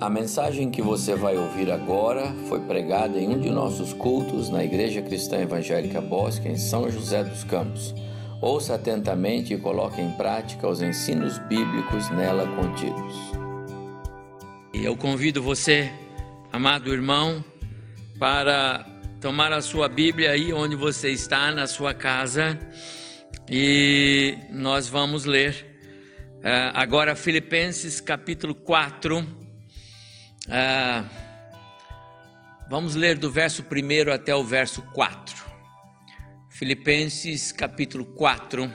A mensagem que você vai ouvir agora foi pregada em um de nossos cultos na Igreja Cristã Evangélica Bosque, em São José dos Campos. Ouça atentamente e coloque em prática os ensinos bíblicos nela contidos. Eu convido você, amado irmão, para tomar a sua Bíblia aí onde você está, na sua casa, e nós vamos ler uh, agora Filipenses capítulo 4 ah, vamos ler do verso 1 até o verso 4. Filipenses capítulo 4,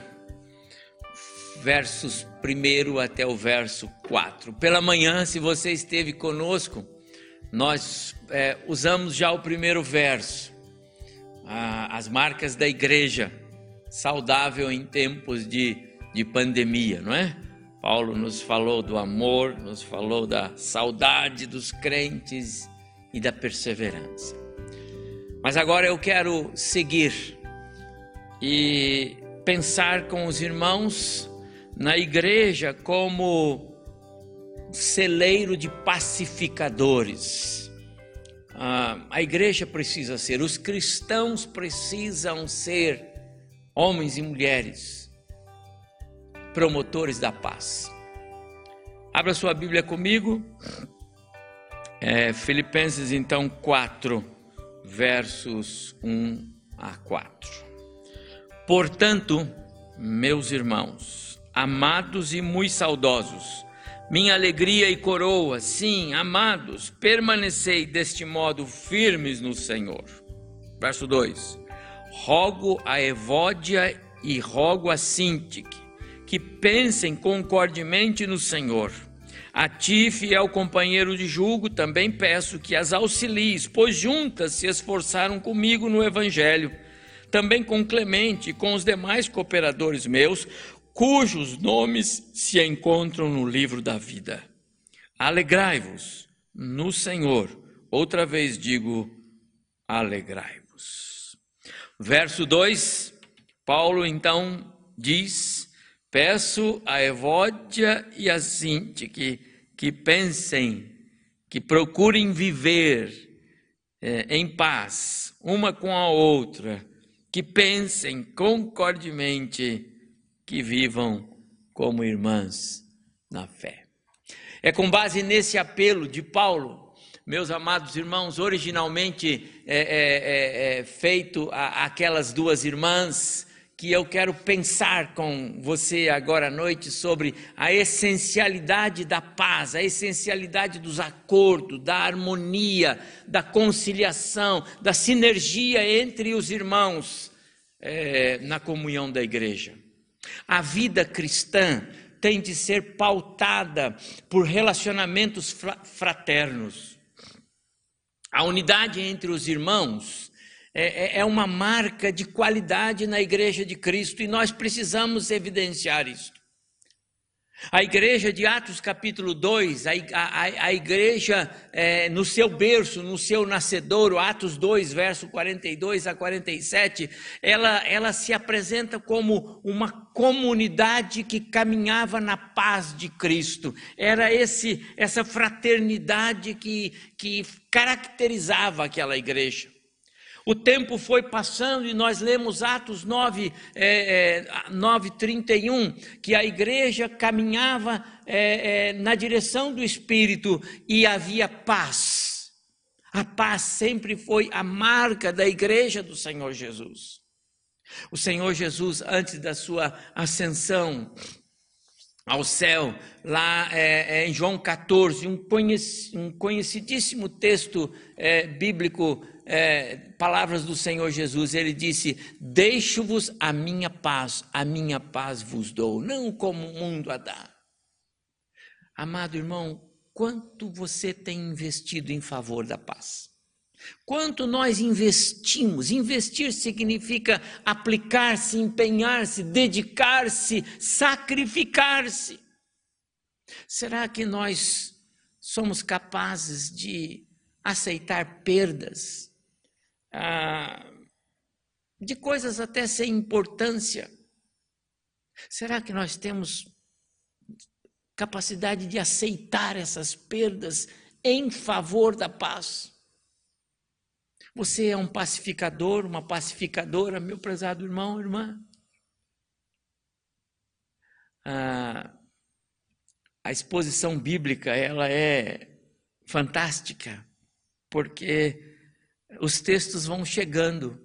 versos 1 até o verso 4. Pela manhã, se você esteve conosco, nós é, usamos já o primeiro verso, ah, as marcas da igreja, saudável em tempos de, de pandemia, não é? Paulo nos falou do amor, nos falou da saudade dos crentes e da perseverança. Mas agora eu quero seguir e pensar com os irmãos na igreja como celeiro de pacificadores. Ah, a igreja precisa ser, os cristãos precisam ser homens e mulheres promotores da paz. Abra sua Bíblia comigo, é, Filipenses então 4, versos 1 a 4. Portanto, meus irmãos, amados e muito saudosos, minha alegria e coroa, sim, amados, permanecei deste modo firmes no Senhor. Verso 2: Rogo a Evódia e rogo a Sintique que pensem concordemente no Senhor. A ti, fiel companheiro de julgo, também peço que as auxilies, pois juntas se esforçaram comigo no Evangelho, também com Clemente e com os demais cooperadores meus, cujos nomes se encontram no livro da vida. Alegrai-vos no Senhor. Outra vez digo, alegrai-vos. Verso 2, Paulo então diz Peço a Evódia e a Cinti que, que pensem, que procurem viver é, em paz, uma com a outra, que pensem concordemente, que vivam como irmãs na fé. É com base nesse apelo de Paulo, meus amados irmãos, originalmente é, é, é, é feito a, aquelas duas irmãs que eu quero pensar com você agora à noite sobre a essencialidade da paz, a essencialidade dos acordos, da harmonia, da conciliação, da sinergia entre os irmãos é, na comunhão da igreja. A vida cristã tem de ser pautada por relacionamentos fraternos. A unidade entre os irmãos é, é, é uma marca de qualidade na igreja de Cristo e nós precisamos evidenciar isso. A igreja de Atos capítulo 2, a, a, a igreja é, no seu berço, no seu nascedouro, Atos 2, verso 42 a 47, ela, ela se apresenta como uma comunidade que caminhava na paz de Cristo. Era esse essa fraternidade que, que caracterizava aquela igreja. O tempo foi passando e nós lemos Atos 9, é, é, 9 31, que a igreja caminhava é, é, na direção do Espírito e havia paz. A paz sempre foi a marca da igreja do Senhor Jesus. O Senhor Jesus, antes da sua ascensão, ao céu, lá é, é, em João 14, um, um conhecidíssimo texto é, bíblico, é, palavras do Senhor Jesus, ele disse: Deixo-vos a minha paz, a minha paz vos dou, não como o mundo a dá. Amado irmão, quanto você tem investido em favor da paz? Quanto nós investimos, investir significa aplicar-se, empenhar-se, dedicar-se, sacrificar-se. Será que nós somos capazes de aceitar perdas, ah, de coisas até sem importância? Será que nós temos capacidade de aceitar essas perdas em favor da paz. Você é um pacificador, uma pacificadora, meu prezado irmão, irmã? Ah, a exposição bíblica ela é fantástica, porque os textos vão chegando.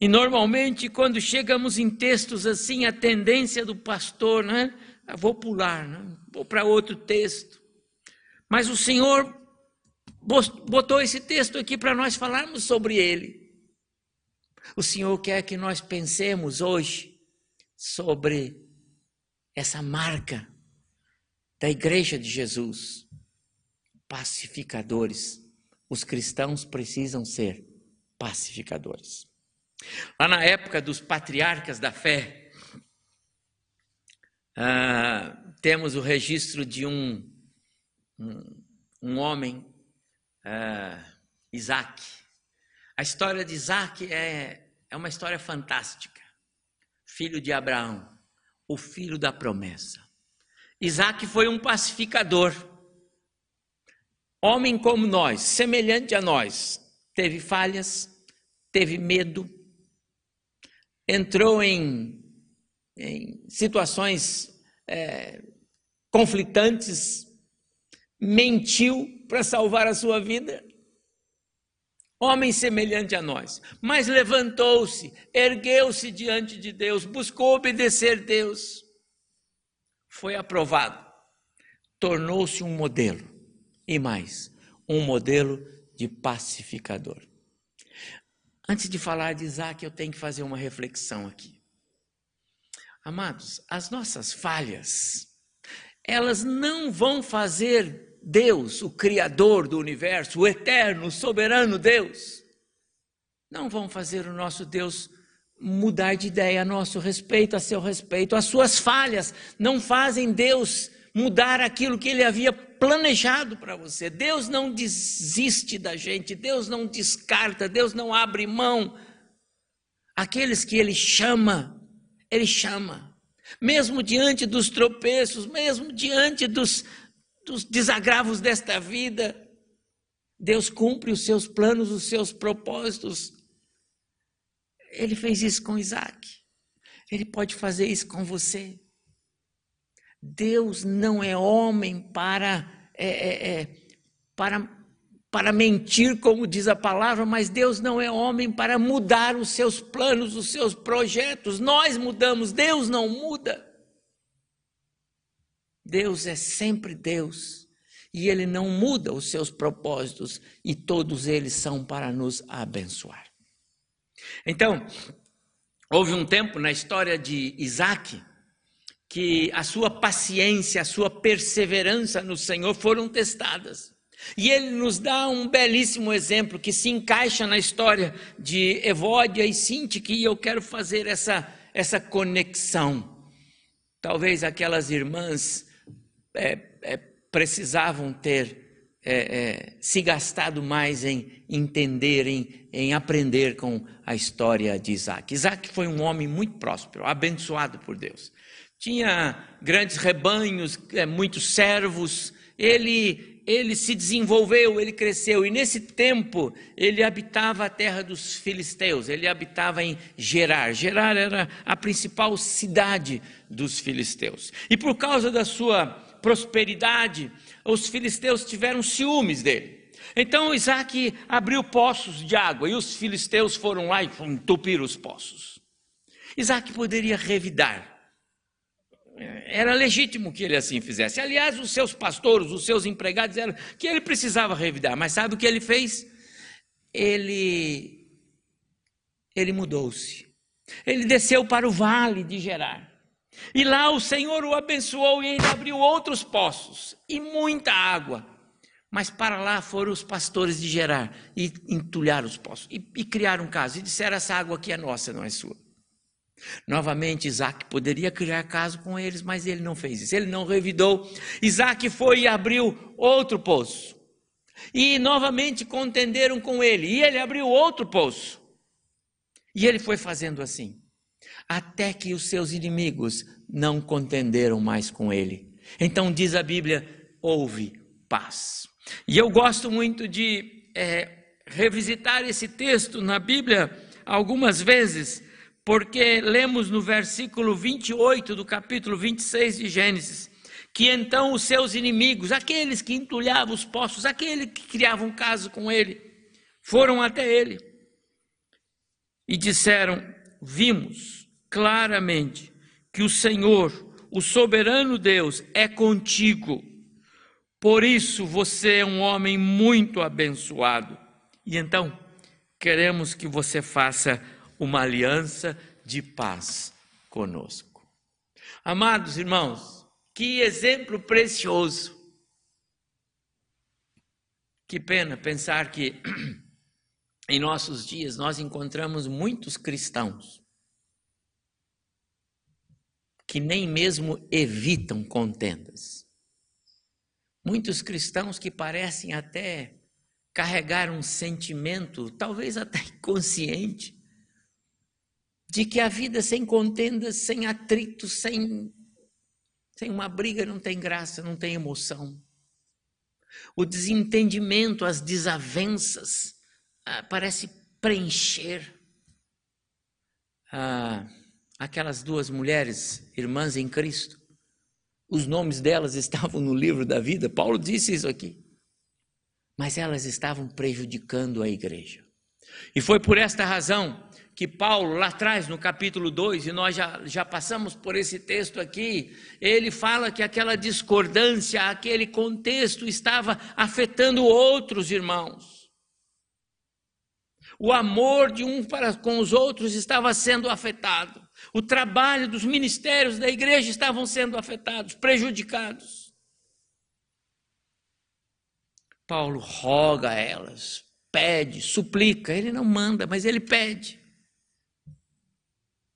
E normalmente, quando chegamos em textos assim, a tendência do pastor, né? Vou pular, né? vou para outro texto. Mas o Senhor botou esse texto aqui para nós falarmos sobre ele. O Senhor quer que nós pensemos hoje sobre essa marca da Igreja de Jesus. Pacificadores. Os cristãos precisam ser pacificadores. Lá na época dos patriarcas da fé, ah, temos o registro de um, um, um homem, ah, Isaac. A história de Isaac é, é uma história fantástica. Filho de Abraão, o filho da promessa. Isaac foi um pacificador. Homem como nós, semelhante a nós, teve falhas, teve medo, entrou em, em situações é, conflitantes, mentiu para salvar a sua vida. Homem semelhante a nós, mas levantou-se, ergueu-se diante de Deus, buscou obedecer Deus foi aprovado, tornou-se um modelo. E mais, um modelo de pacificador. Antes de falar de Isaac, eu tenho que fazer uma reflexão aqui. Amados, as nossas falhas, elas não vão fazer Deus, o Criador do universo, o eterno, o soberano Deus, não vão fazer o nosso Deus mudar de ideia a nosso respeito, a seu respeito. As suas falhas não fazem Deus mudar aquilo que ele havia planejado para você. Deus não desiste da gente, Deus não descarta, Deus não abre mão. Aqueles que ele chama, ele chama. Mesmo diante dos tropeços, mesmo diante dos, dos desagravos desta vida, Deus cumpre os seus planos, os seus propósitos. Ele fez isso com Isaac. Ele pode fazer isso com você. Deus não é homem para, é, é, é, para, para mentir, como diz a palavra, mas Deus não é homem para mudar os seus planos, os seus projetos. Nós mudamos, Deus não muda. Deus é sempre Deus e Ele não muda os seus propósitos e todos eles são para nos abençoar. Então, houve um tempo na história de Isaac que a sua paciência, a sua perseverança no Senhor foram testadas. E ele nos dá um belíssimo exemplo que se encaixa na história de Evódia e Sintique, e eu quero fazer essa, essa conexão. Talvez aquelas irmãs é, é, precisavam ter é, é, se gastado mais em entender, em, em aprender com a história de Isaac. Isaac foi um homem muito próspero, abençoado por Deus. Tinha grandes rebanhos, é, muitos servos, ele, ele se desenvolveu, ele cresceu, e nesse tempo ele habitava a terra dos filisteus, ele habitava em Gerar. Gerar era a principal cidade dos filisteus. E por causa da sua prosperidade, os filisteus tiveram ciúmes dele. Então Isaac abriu poços de água e os filisteus foram lá e entupiram os poços. Isaac poderia revidar. Era legítimo que ele assim fizesse. Aliás, os seus pastores, os seus empregados, eram que ele precisava revidar. Mas sabe o que ele fez? Ele, ele mudou-se. Ele desceu para o vale de Gerar. E lá o Senhor o abençoou e ainda abriu outros poços e muita água. Mas para lá foram os pastores de Gerar e entulharam os poços e, e criaram um caso e disseram: essa água aqui é nossa, não é sua. Novamente, Isaac poderia criar caso com eles, mas ele não fez isso, ele não revidou. Isaac foi e abriu outro poço. E novamente contenderam com ele, e ele abriu outro poço. E ele foi fazendo assim até que os seus inimigos não contenderam mais com ele. Então diz a Bíblia: houve paz. E eu gosto muito de é, revisitar esse texto na Bíblia algumas vezes, porque lemos no versículo 28 do capítulo 26 de Gênesis, que então os seus inimigos, aqueles que entulhavam os poços, aqueles que criavam caso com ele, foram até ele e disseram: Vimos claramente que o Senhor, o soberano Deus, é contigo. Por isso você é um homem muito abençoado. E então, queremos que você faça uma aliança de paz conosco. Amados irmãos, que exemplo precioso. Que pena pensar que em nossos dias nós encontramos muitos cristãos que nem mesmo evitam contendas. Muitos cristãos que parecem até carregar um sentimento, talvez até inconsciente, de que a vida sem contendas, sem atrito, sem, sem uma briga não tem graça, não tem emoção. O desentendimento, as desavenças, ah, parece preencher. Ah, aquelas duas mulheres, irmãs em Cristo, os nomes delas estavam no livro da vida, Paulo disse isso aqui. Mas elas estavam prejudicando a igreja. E foi por esta razão que Paulo, lá atrás, no capítulo 2, e nós já, já passamos por esse texto aqui, ele fala que aquela discordância, aquele contexto estava afetando outros irmãos. O amor de um para com os outros estava sendo afetado. O trabalho dos ministérios da igreja estavam sendo afetados, prejudicados. Paulo roga a elas, pede, suplica, ele não manda, mas ele pede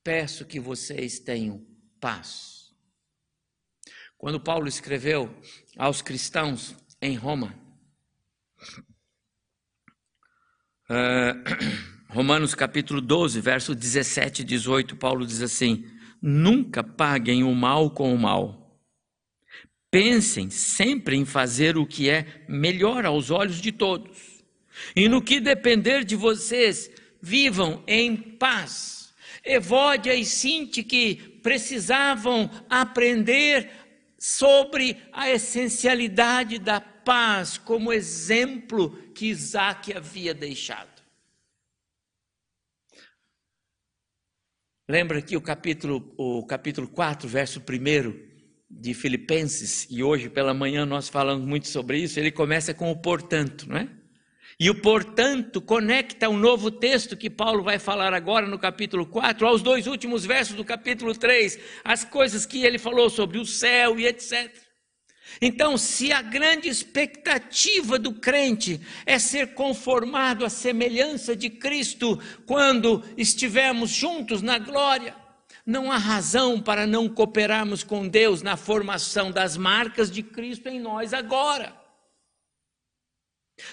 peço que vocês tenham paz. Quando Paulo escreveu aos cristãos em Roma, uh, Romanos capítulo 12, verso 17 e 18, Paulo diz assim: Nunca paguem o mal com o mal. Pensem sempre em fazer o que é melhor aos olhos de todos. E no que depender de vocês, vivam em paz Evódia e Sinti que precisavam aprender sobre a essencialidade da paz como exemplo que Isaac havia deixado. Lembra que o capítulo, o capítulo 4, verso 1 de Filipenses, e hoje pela manhã nós falamos muito sobre isso, ele começa com o portanto, não é? E o portanto conecta o novo texto que Paulo vai falar agora no capítulo 4 aos dois últimos versos do capítulo 3, as coisas que ele falou sobre o céu e etc. Então, se a grande expectativa do crente é ser conformado à semelhança de Cristo quando estivermos juntos na glória, não há razão para não cooperarmos com Deus na formação das marcas de Cristo em nós agora.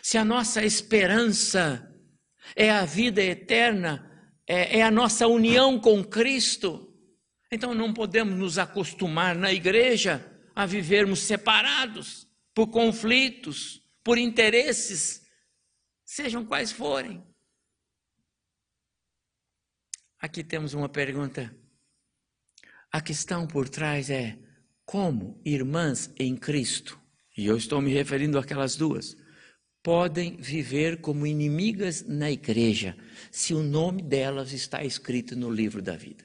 Se a nossa esperança é a vida eterna, é, é a nossa união com Cristo, então não podemos nos acostumar na igreja a vivermos separados por conflitos, por interesses, sejam quais forem. Aqui temos uma pergunta. A questão por trás é como irmãs em Cristo, e eu estou me referindo àquelas duas, podem viver como inimigas na igreja, se o nome delas está escrito no livro da vida.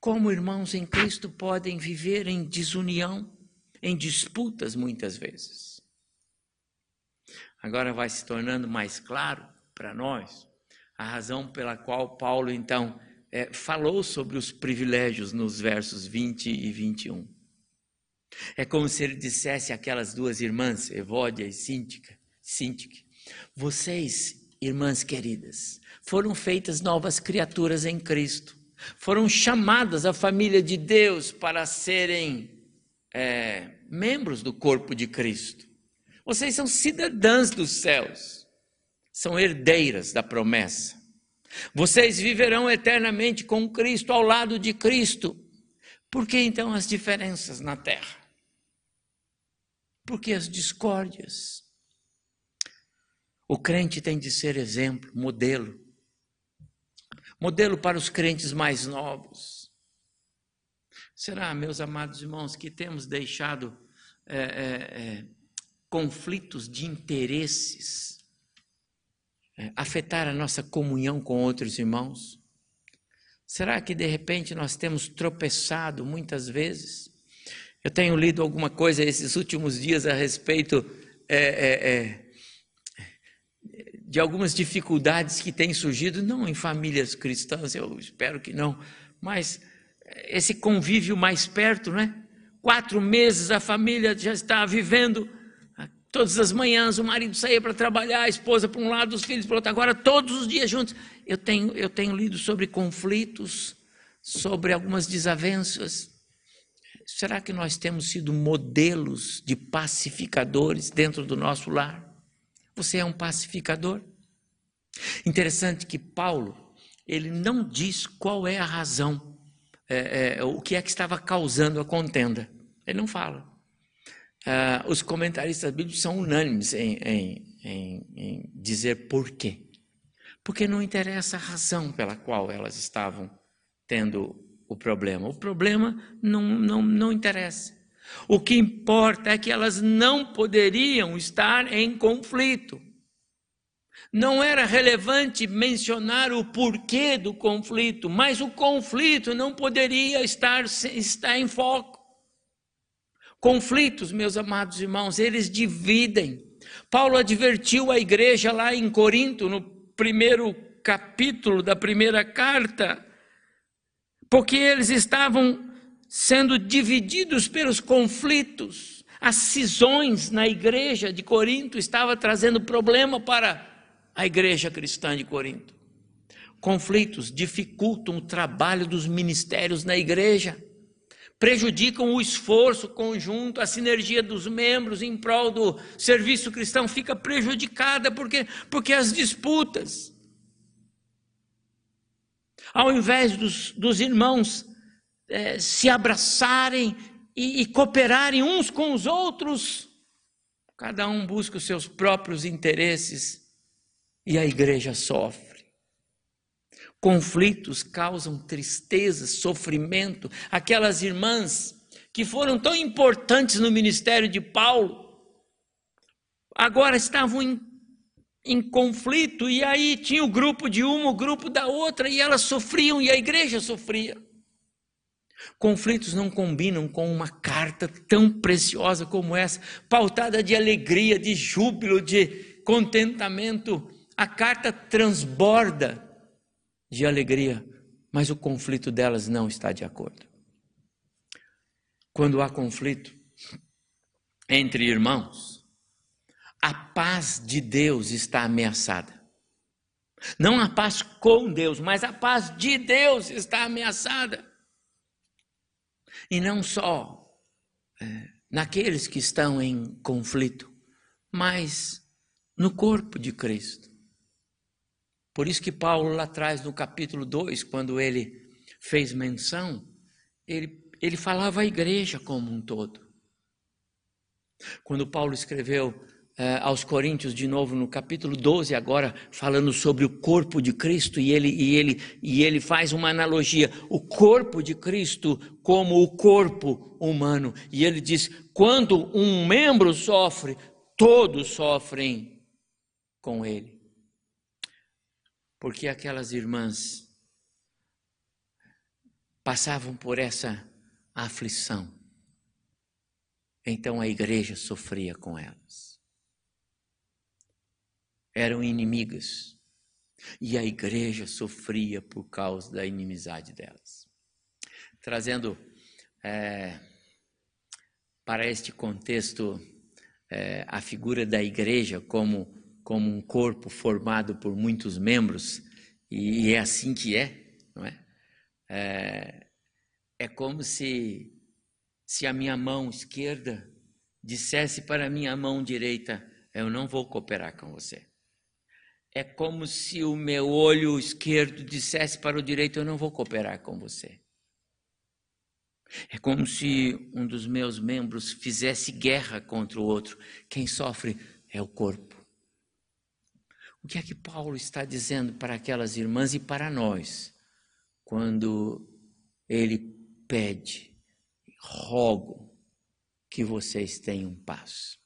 Como irmãos em Cristo podem viver em desunião, em disputas muitas vezes. Agora vai se tornando mais claro para nós a razão pela qual Paulo então é, falou sobre os privilégios nos versos 20 e 21. É como se ele dissesse àquelas duas irmãs, Evódia e Síntica, Sintique, vocês, irmãs queridas, foram feitas novas criaturas em Cristo, foram chamadas à família de Deus para serem é, membros do corpo de Cristo. Vocês são cidadãs dos céus, são herdeiras da promessa. Vocês viverão eternamente com Cristo, ao lado de Cristo. Por que então as diferenças na terra? Por que as discórdias? O crente tem de ser exemplo, modelo. Modelo para os crentes mais novos. Será, meus amados irmãos, que temos deixado é, é, é, conflitos de interesses é, afetar a nossa comunhão com outros irmãos? Será que de repente nós temos tropeçado muitas vezes? Eu tenho lido alguma coisa esses últimos dias a respeito é, é, é, de algumas dificuldades que têm surgido, não em famílias cristãs, eu espero que não, mas esse convívio mais perto, né? Quatro meses a família já está vivendo Todas as manhãs o marido saía para trabalhar, a esposa para um lado, os filhos para o outro. Agora, todos os dias juntos. Eu tenho, eu tenho lido sobre conflitos, sobre algumas desavenças. Será que nós temos sido modelos de pacificadores dentro do nosso lar? Você é um pacificador? Interessante que Paulo, ele não diz qual é a razão, é, é, o que é que estava causando a contenda. Ele não fala. Uh, os comentaristas bíblicos são unânimes em, em, em, em dizer por quê. Porque não interessa a razão pela qual elas estavam tendo o problema. O problema não, não, não interessa. O que importa é que elas não poderiam estar em conflito. Não era relevante mencionar o porquê do conflito, mas o conflito não poderia estar, estar em foco. Conflitos, meus amados irmãos, eles dividem. Paulo advertiu a igreja lá em Corinto, no primeiro capítulo da primeira carta, porque eles estavam sendo divididos pelos conflitos. As cisões na igreja de Corinto estavam trazendo problema para a igreja cristã de Corinto. Conflitos dificultam o trabalho dos ministérios na igreja prejudicam o esforço conjunto, a sinergia dos membros em prol do serviço cristão fica prejudicada porque, porque as disputas, ao invés dos, dos irmãos é, se abraçarem e, e cooperarem uns com os outros, cada um busca os seus próprios interesses e a igreja sofre. Conflitos causam tristeza, sofrimento. Aquelas irmãs que foram tão importantes no ministério de Paulo, agora estavam em, em conflito, e aí tinha o grupo de uma, o grupo da outra, e elas sofriam, e a igreja sofria. Conflitos não combinam com uma carta tão preciosa como essa, pautada de alegria, de júbilo, de contentamento. A carta transborda de alegria, mas o conflito delas não está de acordo. Quando há conflito entre irmãos, a paz de Deus está ameaçada. Não a paz com Deus, mas a paz de Deus está ameaçada. E não só é, naqueles que estão em conflito, mas no corpo de Cristo. Por isso que Paulo, lá atrás, no capítulo 2, quando ele fez menção, ele, ele falava a igreja como um todo. Quando Paulo escreveu aos Coríntios, de novo, no capítulo 12, agora falando sobre o corpo de Cristo, e ele, e, ele, e ele faz uma analogia: o corpo de Cristo como o corpo humano. E ele diz: quando um membro sofre, todos sofrem com ele porque aquelas irmãs passavam por essa aflição. Então a igreja sofria com elas. Eram inimigas. E a igreja sofria por causa da inimizade delas. Trazendo é, para este contexto é, a figura da igreja como como um corpo formado por muitos membros, e é assim que é, não é? É, é como se, se a minha mão esquerda dissesse para a minha mão direita: Eu não vou cooperar com você. É como se o meu olho esquerdo dissesse para o direito: Eu não vou cooperar com você. É como se um dos meus membros fizesse guerra contra o outro. Quem sofre é o corpo. O que é que Paulo está dizendo para aquelas irmãs e para nós, quando ele pede, rogo que vocês tenham paz?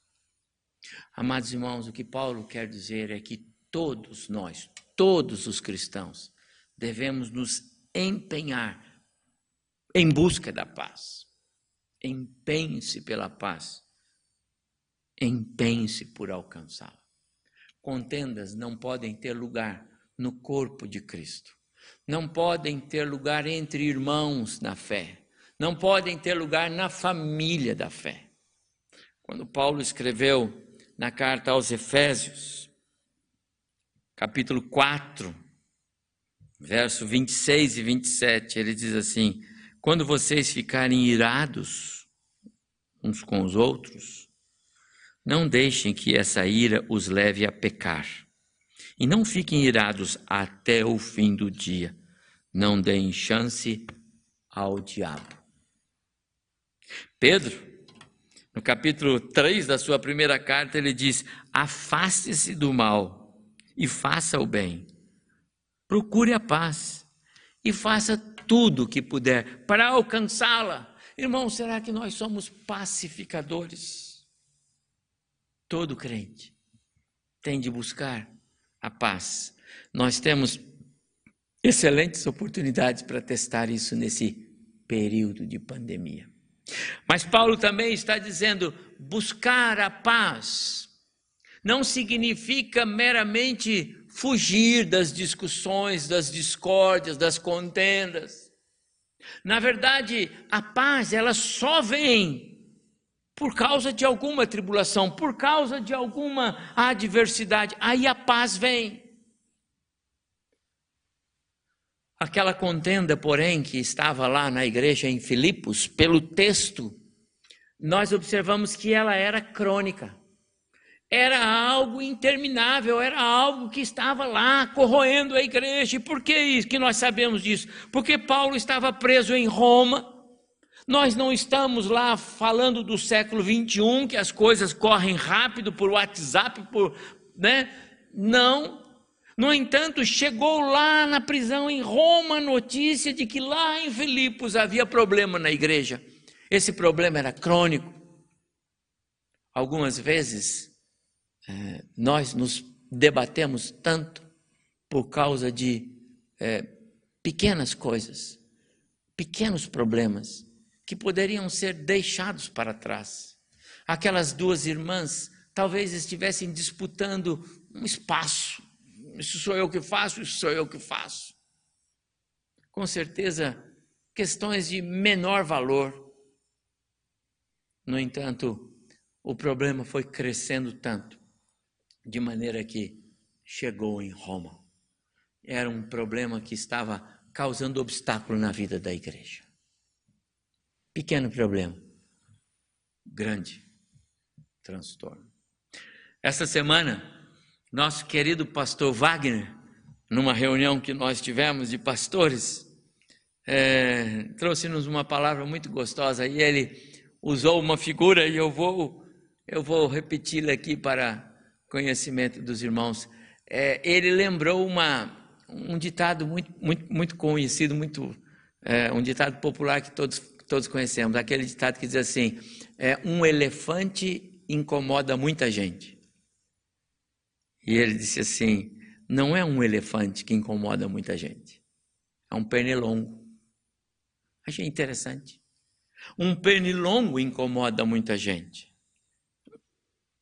Amados irmãos, o que Paulo quer dizer é que todos nós, todos os cristãos, devemos nos empenhar em busca da paz. Empenhe-se pela paz. Empenhe-se por alcançá-la. Contendas não podem ter lugar no corpo de Cristo. Não podem ter lugar entre irmãos na fé. Não podem ter lugar na família da fé. Quando Paulo escreveu na carta aos Efésios, capítulo 4, verso 26 e 27, ele diz assim: Quando vocês ficarem irados uns com os outros, não deixem que essa ira os leve a pecar. E não fiquem irados até o fim do dia. Não deem chance ao diabo. Pedro, no capítulo 3 da sua primeira carta, ele diz: Afaste-se do mal e faça o bem. Procure a paz e faça tudo o que puder para alcançá-la. Irmão, será que nós somos pacificadores? Todo crente tem de buscar a paz. Nós temos excelentes oportunidades para testar isso nesse período de pandemia. Mas Paulo também está dizendo: buscar a paz não significa meramente fugir das discussões, das discórdias, das contendas. Na verdade, a paz ela só vem por causa de alguma tribulação, por causa de alguma adversidade. Aí a paz vem. Aquela contenda, porém, que estava lá na igreja em Filipos, pelo texto, nós observamos que ela era crônica. Era algo interminável, era algo que estava lá corroendo a igreja. E por que isso que nós sabemos disso? Porque Paulo estava preso em Roma. Nós não estamos lá falando do século 21, que as coisas correm rápido por WhatsApp, por, né? Não, no entanto, chegou lá na prisão em Roma a notícia de que lá em Filipos havia problema na igreja. Esse problema era crônico. Algumas vezes é, nós nos debatemos tanto por causa de é, pequenas coisas, pequenos problemas que poderiam ser deixados para trás. Aquelas duas irmãs talvez estivessem disputando um espaço isso sou eu que faço, isso sou eu que faço. Com certeza, questões de menor valor. No entanto, o problema foi crescendo tanto, de maneira que chegou em Roma. Era um problema que estava causando obstáculo na vida da igreja. Pequeno problema, grande transtorno. Essa semana, nosso querido pastor Wagner, numa reunião que nós tivemos de pastores, é, trouxe-nos uma palavra muito gostosa e ele usou uma figura e eu vou eu vou repeti-la aqui para conhecimento dos irmãos. É, ele lembrou uma, um ditado muito, muito, muito conhecido, muito é, um ditado popular que todos, todos conhecemos, aquele ditado que diz assim: é, um elefante incomoda muita gente. E ele disse assim: não é um elefante que incomoda muita gente, é um pernilongo. Achei interessante. Um pernilongo incomoda muita gente.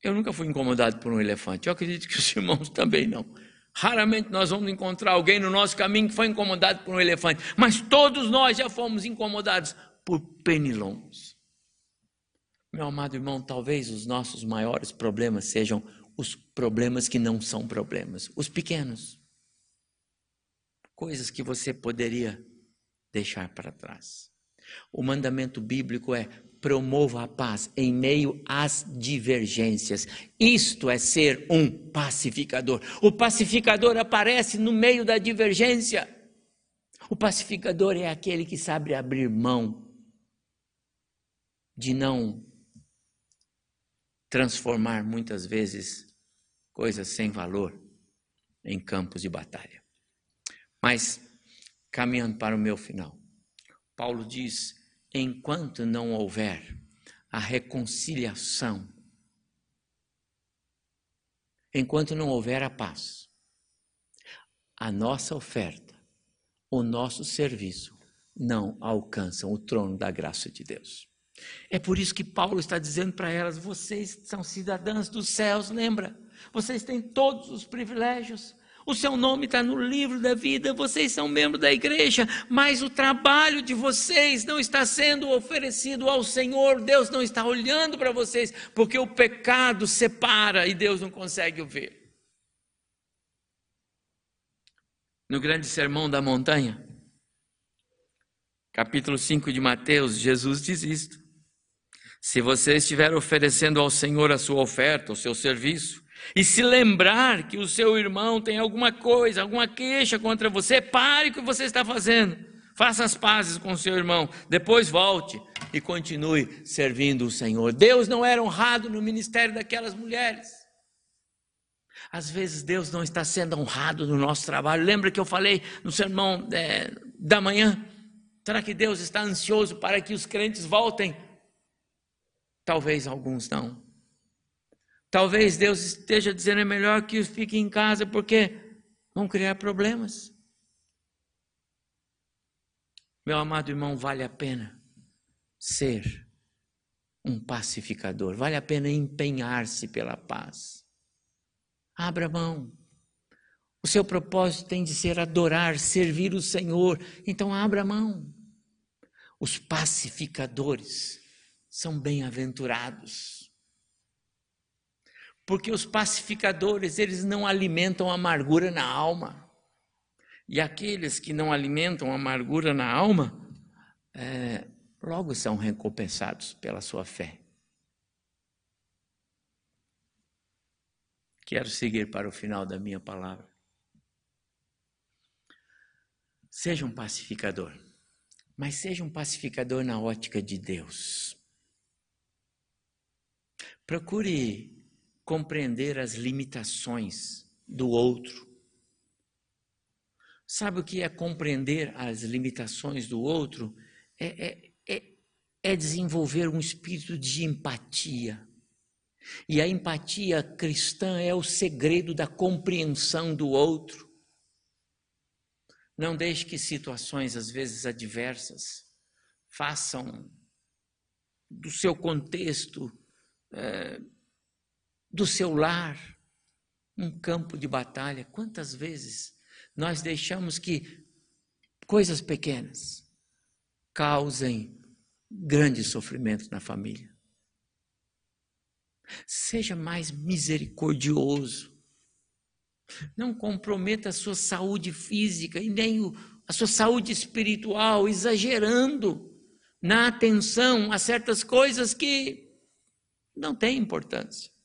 Eu nunca fui incomodado por um elefante. Eu acredito que os irmãos também não. Raramente nós vamos encontrar alguém no nosso caminho que foi incomodado por um elefante, mas todos nós já fomos incomodados por pernilongos. Meu amado irmão, talvez os nossos maiores problemas sejam os problemas que não são problemas, os pequenos. Coisas que você poderia deixar para trás. O mandamento bíblico é: promova a paz em meio às divergências. Isto é ser um pacificador. O pacificador aparece no meio da divergência. O pacificador é aquele que sabe abrir mão de não transformar muitas vezes coisas sem valor em campos de batalha. Mas, caminhando para o meu final, Paulo diz: enquanto não houver a reconciliação, enquanto não houver a paz, a nossa oferta, o nosso serviço não alcançam o trono da graça de Deus. É por isso que Paulo está dizendo para elas: vocês são cidadãs dos céus, lembra? Vocês têm todos os privilégios. O seu nome está no livro da vida, vocês são membros da igreja, mas o trabalho de vocês não está sendo oferecido ao Senhor, Deus não está olhando para vocês, porque o pecado separa e Deus não consegue o ver. No grande sermão da montanha, capítulo 5 de Mateus, Jesus diz isto. Se você estiver oferecendo ao Senhor a sua oferta, o seu serviço, e se lembrar que o seu irmão tem alguma coisa, alguma queixa contra você, pare o que você está fazendo. Faça as pazes com o seu irmão, depois volte e continue servindo o Senhor. Deus não era honrado no ministério daquelas mulheres. Às vezes Deus não está sendo honrado no nosso trabalho. Lembra que eu falei no sermão é, da manhã? Será que Deus está ansioso para que os crentes voltem? Talvez alguns não. Talvez Deus esteja dizendo é melhor que fiquem em casa porque vão criar problemas. Meu amado irmão, vale a pena ser um pacificador, vale a pena empenhar-se pela paz. Abra mão. O seu propósito tem de ser adorar, servir o Senhor, então abra mão. Os pacificadores são bem-aventurados porque os pacificadores, eles não alimentam amargura na alma. E aqueles que não alimentam amargura na alma, é, logo são recompensados pela sua fé. Quero seguir para o final da minha palavra. Seja um pacificador, mas seja um pacificador na ótica de Deus. Procure compreender as limitações do outro. Sabe o que é compreender as limitações do outro? É, é, é, é desenvolver um espírito de empatia. E a empatia cristã é o segredo da compreensão do outro. Não deixe que situações, às vezes adversas, façam do seu contexto é, do seu lar um campo de batalha. Quantas vezes nós deixamos que coisas pequenas causem grande sofrimento na família? Seja mais misericordioso. Não comprometa a sua saúde física e nem a sua saúde espiritual, exagerando na atenção a certas coisas que não têm importância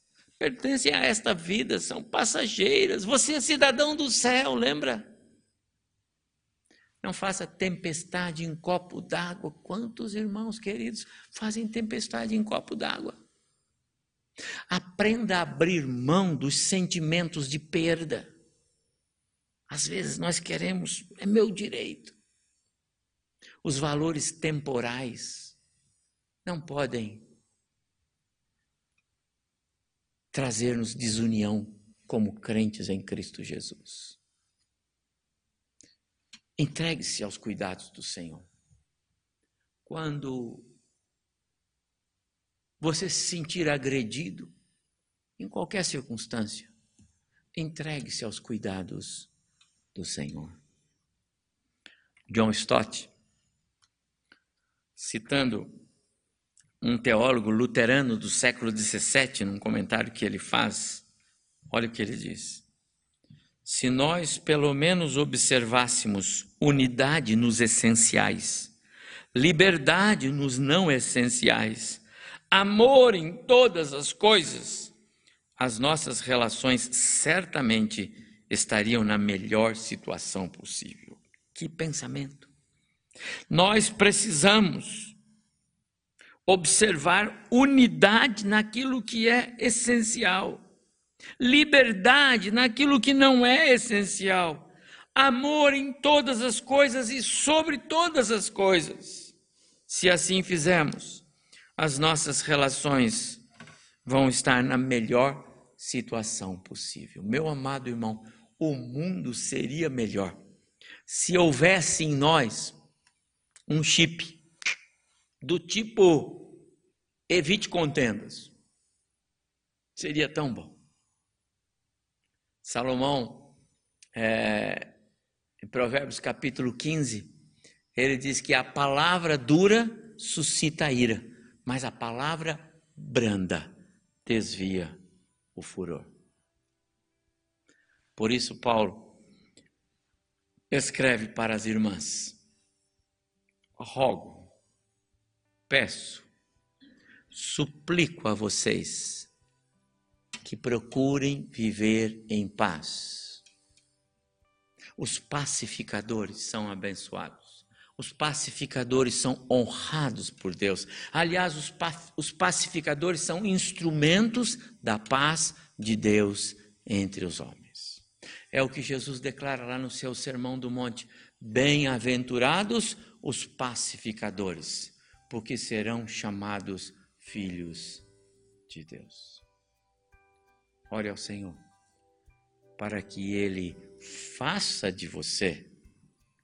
pertencem a esta vida, são passageiras. Você é cidadão do céu, lembra? Não faça tempestade em copo d'água. Quantos irmãos queridos fazem tempestade em copo d'água? Aprenda a abrir mão dos sentimentos de perda. Às vezes nós queremos, é meu direito. Os valores temporais não podem trazer-nos desunião como crentes em Cristo Jesus. Entregue-se aos cuidados do Senhor. Quando você se sentir agredido, em qualquer circunstância, entregue-se aos cuidados do Senhor. John Stott, citando um teólogo luterano do século XVII, num comentário que ele faz, olha o que ele diz. Se nós pelo menos observássemos unidade nos essenciais, liberdade nos não essenciais, amor em todas as coisas, as nossas relações certamente estariam na melhor situação possível. Que pensamento! Nós precisamos observar unidade naquilo que é essencial, liberdade naquilo que não é essencial, amor em todas as coisas e sobre todas as coisas. Se assim fizermos, as nossas relações vão estar na melhor situação possível. Meu amado irmão, o mundo seria melhor se houvesse em nós um chip do tipo evite contendas. Seria tão bom. Salomão, é, em Provérbios capítulo 15, ele diz que a palavra dura suscita a ira, mas a palavra branda desvia o furor. Por isso, Paulo escreve para as irmãs: rogo, peço, suplico a vocês que procurem viver em paz. Os pacificadores são abençoados. Os pacificadores são honrados por Deus. Aliás, os, os pacificadores são instrumentos da paz de Deus entre os homens. É o que Jesus declara lá no seu Sermão do Monte: Bem-aventurados os pacificadores, porque serão chamados filhos de Deus. Ore ao Senhor, para que Ele faça de você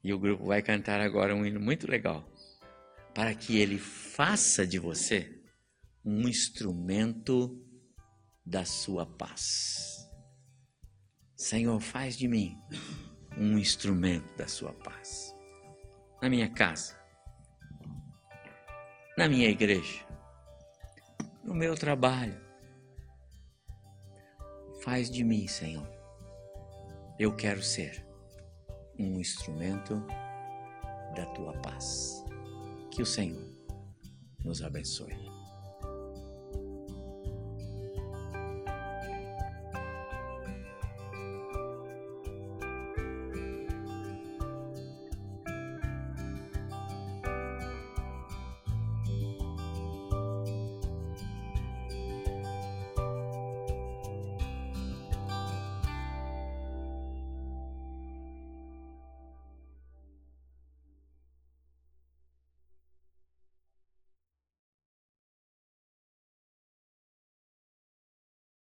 e o grupo vai cantar agora um hino muito legal. Para que ele faça de você um instrumento da sua paz. Senhor, faz de mim um instrumento da sua paz. Na minha casa, na minha igreja, no meu trabalho. Faz de mim, Senhor. Eu quero ser um instrumento da tua paz. Que o Senhor nos abençoe.